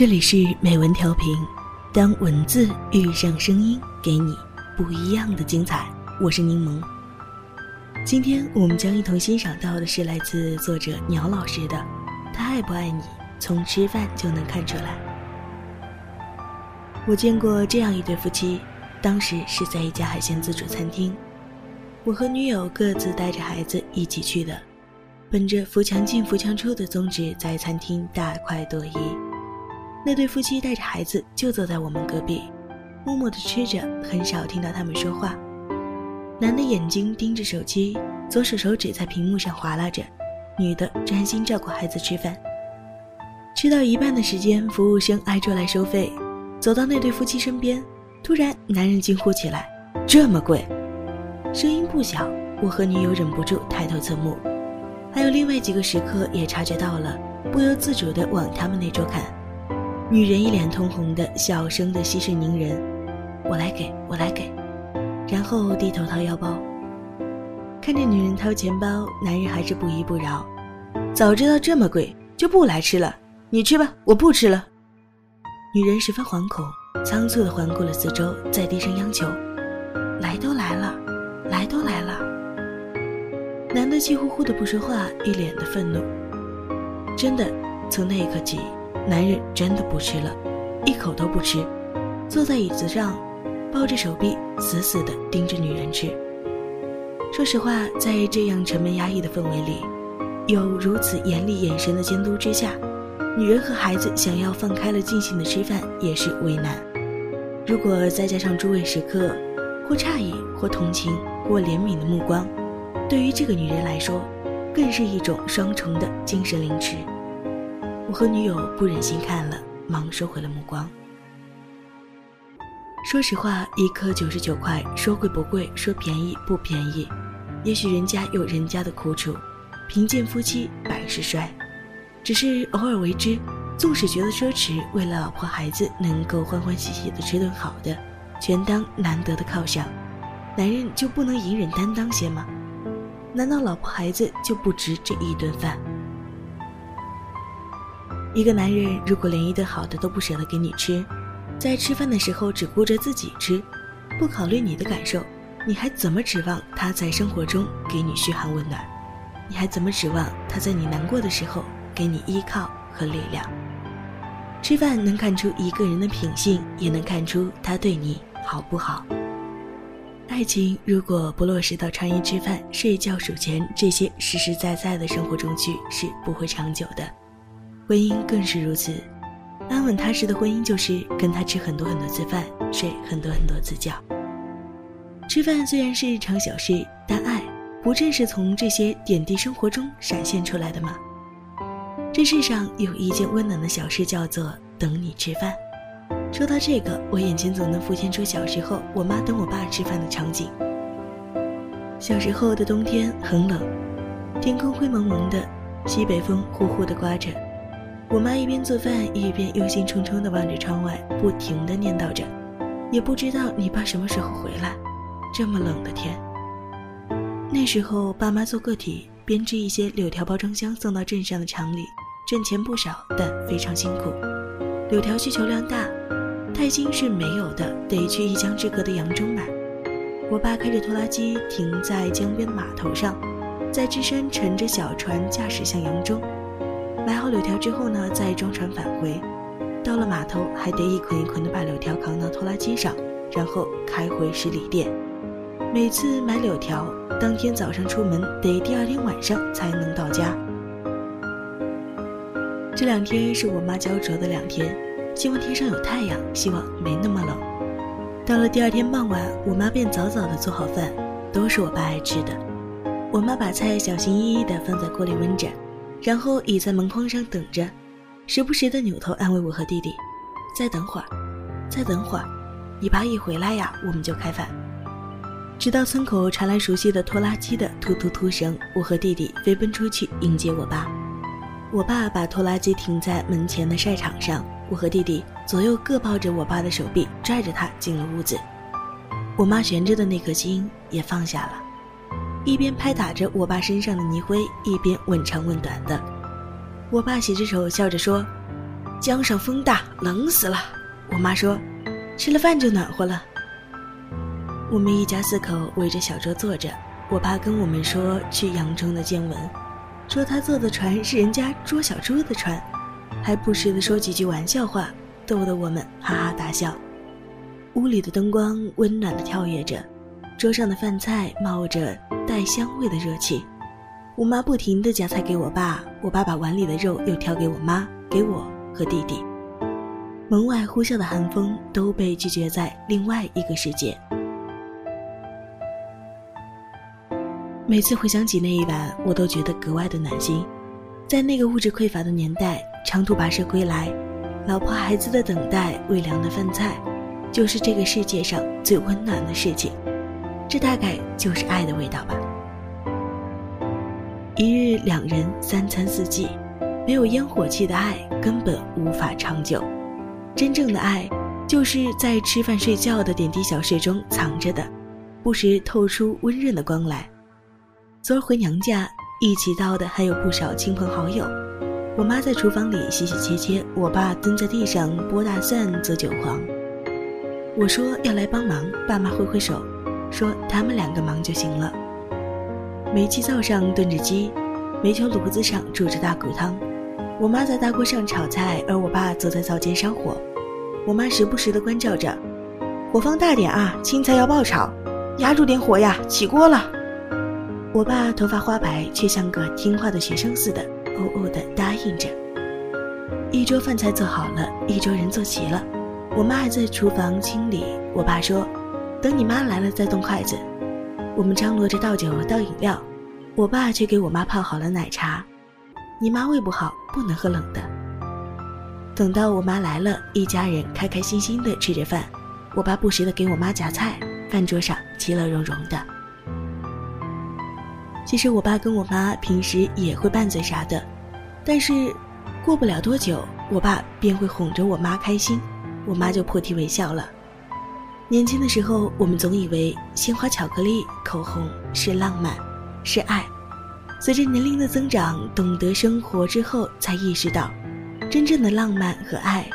这里是美文调频，当文字遇上声音，给你不一样的精彩。我是柠檬。今天我们将一同欣赏到的是来自作者鸟老师的《他爱不爱你，从吃饭就能看出来》。我见过这样一对夫妻，当时是在一家海鲜自助餐厅，我和女友各自带着孩子一起去的，本着扶墙进、扶墙出的宗旨，在餐厅大快朵颐。那对夫妻带着孩子就坐在我们隔壁，默默地吃着，很少听到他们说话。男的眼睛盯着手机，左手手指在屏幕上划拉着；女的专心照顾孩子吃饭。吃到一半的时间，服务生挨桌来收费，走到那对夫妻身边，突然男人惊呼起来：“这么贵！”声音不小，我和女友忍不住抬头侧目，还有另外几个食客也察觉到了，不由自主地往他们那桌看。女人一脸通红的，小声的息事宁人：“我来给，我来给。”然后低头掏腰包。看着女人掏钱包，男人还是不依不饶：“早知道这么贵，就不来吃了。你吃吧，我不吃了。”女人十分惶恐，仓促的环顾了四周，在低声央求：“来都来了，来都来了。”男的气呼呼的不说话，一脸的愤怒。真的，从那一刻起。男人真的不吃了，一口都不吃，坐在椅子上，抱着手臂，死死地盯着女人吃。说实话，在这样沉闷压抑的氛围里，有如此严厉眼神的监督之下，女人和孩子想要放开了尽兴的吃饭也是为难。如果再加上诸位食客或诧异、或同情、或怜悯的目光，对于这个女人来说，更是一种双重的精神凌迟。我和女友不忍心看了，忙收回了目光。说实话，一颗九十九块，说贵不贵，说便宜不便宜。也许人家有人家的苦楚，贫贱夫妻百事衰。只是偶尔为之，纵使觉得奢侈，为了老婆孩子能够欢欢喜喜的吃顿好的，全当难得的犒赏。男人就不能隐忍担当些吗？难道老婆孩子就不值这一顿饭？一个男人如果连一顿好的都不舍得给你吃，在吃饭的时候只顾着自己吃，不考虑你的感受，你还怎么指望他在生活中给你嘘寒问暖？你还怎么指望他在你难过的时候给你依靠和力量？吃饭能看出一个人的品性，也能看出他对你好不好。爱情如果不落实到穿衣、吃饭、睡觉、数钱这些实实在在的生活中去，是不会长久的。婚姻更是如此，安稳踏实的婚姻就是跟他吃很多很多次饭，睡很多很多次觉。吃饭虽然是日常小事，但爱不正是从这些点滴生活中闪现出来的吗？这世上有一件温暖的小事，叫做等你吃饭。说到这个，我眼前总能浮现出小时候我妈等我爸吃饭的场景。小时候的冬天很冷，天空灰蒙蒙的，西北风呼呼地刮着。我妈一边做饭，一边忧心忡忡地望着窗外，不停地念叨着：“也不知道你爸什么时候回来，这么冷的天。”那时候，爸妈做个体，编织一些柳条包装箱送到镇上的厂里，挣钱不少，但非常辛苦。柳条需求量大，钛金是没有的，得去一江之隔的扬州买。我爸开着拖拉机停在江边码头上，在支山乘着小船驾驶向扬州。买好柳条之后呢，再装船返回。到了码头，还得一捆一捆的把柳条扛到拖拉机上，然后开回十里店。每次买柳条，当天早上出门，得第二天晚上才能到家。这两天是我妈焦灼的两天，希望天上有太阳，希望没那么冷。到了第二天傍晚，我妈便早早的做好饭，都是我爸爱吃的。我妈把菜小心翼翼地放在锅里焖着。然后倚在门框上等着，时不时的扭头安慰我和弟弟：“再等会儿，再等会儿，你爸一回来呀，我们就开饭。”直到村口传来熟悉的拖拉机的突突突声，我和弟弟飞奔出去迎接我爸。我爸把拖拉机停在门前的晒场上，我和弟弟左右各抱着我爸的手臂，拽着他进了屋子。我妈悬着的那颗心也放下了。一边拍打着我爸身上的泥灰，一边问长问短的。我爸洗着手，笑着说：“江上风大，冷死了。我妈说，吃了饭就暖和了。我们一家四口围着小桌坐着，我爸跟我们说去扬州的见闻，说他坐的船是人家捉小猪的船，还不时的说几句玩笑话，逗得我们哈哈大笑。屋里的灯光温暖的跳跃着，桌上的饭菜冒着带香味的热气。我妈不停地夹菜给我爸，我爸把碗里的肉又挑给我妈、给我和弟弟。门外呼啸的寒风都被拒绝在另外一个世界。每次回想起那一晚，我都觉得格外的暖心。在那个物质匮乏的年代，长途跋涉归来，老婆孩子的等待，微凉的饭菜，就是这个世界上最温暖的事情。这大概就是爱的味道吧。一日两人，三餐四季，没有烟火气的爱根本无法长久。真正的爱，就是在吃饭睡觉的点滴小事中藏着的，不时透出温润的光来。昨儿回娘家，一起到的还有不少亲朋好友。我妈在厨房里洗洗切切，我爸蹲在地上剥大蒜、择韭黄。我说要来帮忙，爸妈挥挥手，说他们两个忙就行了。煤气灶上炖着鸡，煤球炉子上煮着大骨汤。我妈在大锅上炒菜，而我爸坐在灶间烧火。我妈时不时地关照着：“火放大点啊，青菜要爆炒，压住点火呀，起锅了。”我爸头发花白，却像个听话的学生似的，哦哦地答应着。一桌饭菜做好了，一桌人坐齐了，我妈还在厨房清理。我爸说：“等你妈来了再动筷子。”我们张罗着倒酒倒饮料，我爸却给我妈泡好了奶茶。你妈胃不好，不能喝冷的。等到我妈来了，一家人开开心心的吃着饭，我爸不时的给我妈夹菜，饭桌上其乐融融的。其实我爸跟我妈平时也会拌嘴啥的，但是过不了多久，我爸便会哄着我妈开心，我妈就破涕为笑了。年轻的时候，我们总以为鲜花、巧克力、口红是浪漫，是爱。随着年龄的增长，懂得生活之后，才意识到，真正的浪漫和爱，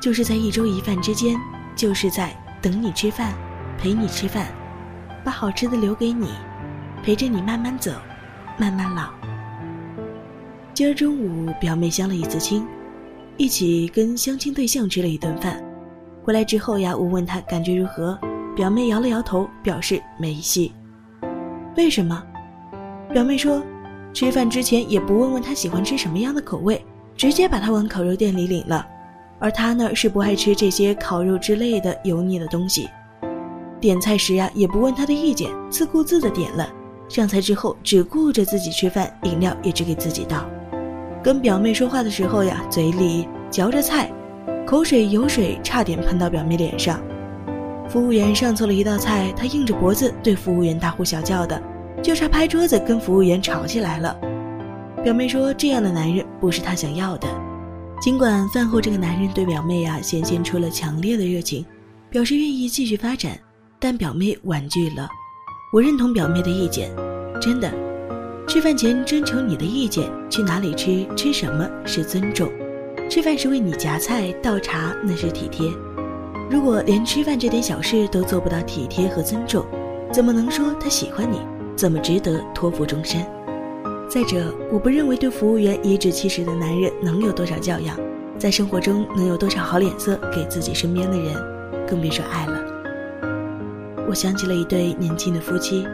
就是在一粥一饭之间，就是在等你吃饭，陪你吃饭，把好吃的留给你，陪着你慢慢走，慢慢老。今儿中午，表妹相了一次亲，一起跟相亲对象吃了一顿饭。回来之后呀，我问他感觉如何，表妹摇了摇头，表示没戏。为什么？表妹说，吃饭之前也不问问他喜欢吃什么样的口味，直接把他往烤肉店里领了，而他呢是不爱吃这些烤肉之类的油腻的东西。点菜时呀，也不问他的意见，自顾自的点了。上菜之后只顾着自己吃饭，饮料也只给自己倒。跟表妹说话的时候呀，嘴里嚼着菜。口水、油水差点喷到表妹脸上，服务员上错了一道菜，他硬着脖子对服务员大呼小叫的，就差拍桌子跟服务员吵起来了。表妹说：“这样的男人不是她想要的。”尽管饭后这个男人对表妹呀显现出了强烈的热情，表示愿意继续发展，但表妹婉拒了。我认同表妹的意见，真的，吃饭前征求你的意见，去哪里吃，吃什么是尊重。吃饭时为你夹菜倒茶，那是体贴。如果连吃饭这点小事都做不到体贴和尊重，怎么能说他喜欢你？怎么值得托付终身？再者，我不认为对服务员颐指气使的男人能有多少教养，在生活中能有多少好脸色给自己身边的人，更别说爱了。我想起了一对年轻的夫妻，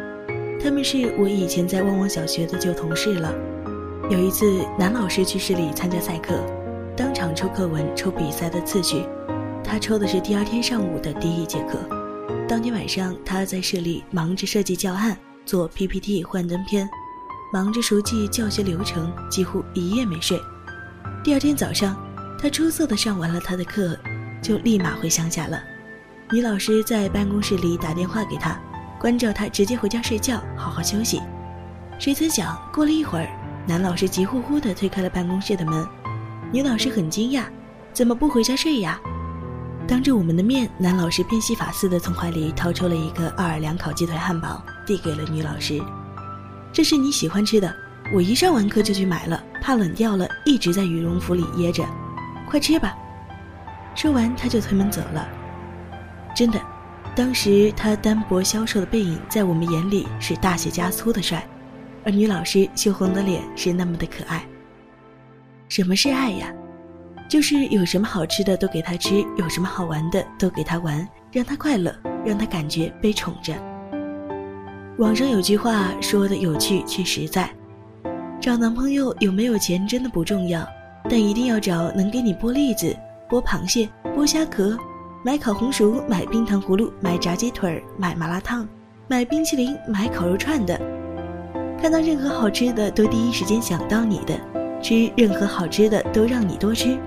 他们是我以前在旺旺小学的旧同事了。有一次，男老师去市里参加赛课。当场抽课文，抽比赛的次序，他抽的是第二天上午的第一节课。当天晚上，他在市里忙着设计教案、做 PPT、幻灯片，忙着熟记教学流程，几乎一夜没睡。第二天早上，他出色的上完了他的课，就立马回乡下了。女老师在办公室里打电话给他，关照他直接回家睡觉，好好休息。谁曾想，过了一会儿，男老师急呼呼地推开了办公室的门。女老师很惊讶，怎么不回家睡呀？当着我们的面，男老师变戏法似的从怀里掏出了一个奥尔良烤鸡腿汉堡，递给了女老师。这是你喜欢吃的，我一上完课就去买了，怕冷掉了，一直在羽绒服里掖着。快吃吧，说完，他就推门走了。真的，当时他单薄消瘦的背影在我们眼里是大写加粗的帅，而女老师羞红的脸是那么的可爱。什么是爱呀？就是有什么好吃的都给他吃，有什么好玩的都给他玩，让他快乐，让他感觉被宠着。网上有句话说的有趣却实在：找男朋友有没有钱真的不重要，但一定要找能给你剥栗子、剥螃蟹、剥虾壳，买烤红薯、买冰糖葫芦、买炸鸡腿、买麻辣烫、买冰淇淋、买烤肉串的。看到任何好吃的都第一时间想到你的，吃任何好吃的都让你多吃。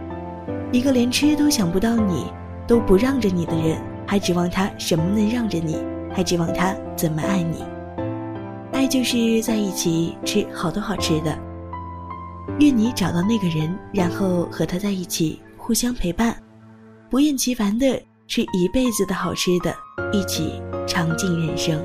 一个连吃都想不到你都不让着你的人，还指望他什么能让着你？还指望他怎么爱你？爱就是在一起吃好多好吃的。愿你找到那个人，然后和他在一起，互相陪伴，不厌其烦的吃一辈子的好吃的，一起尝尽人生。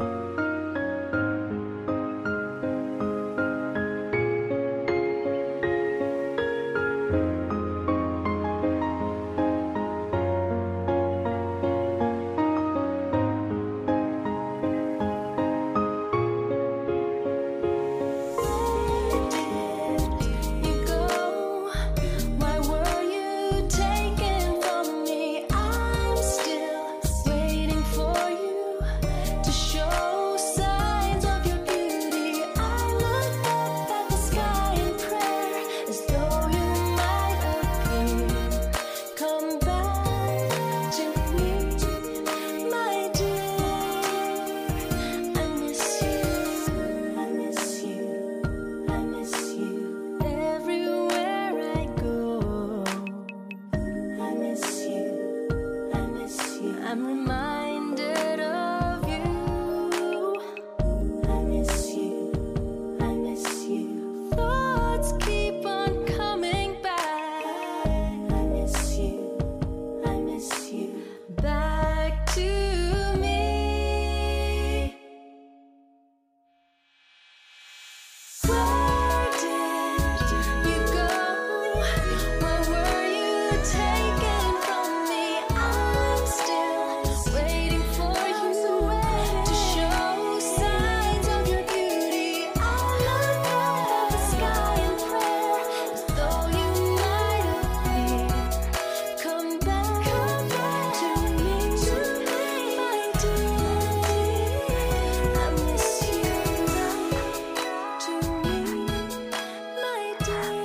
time.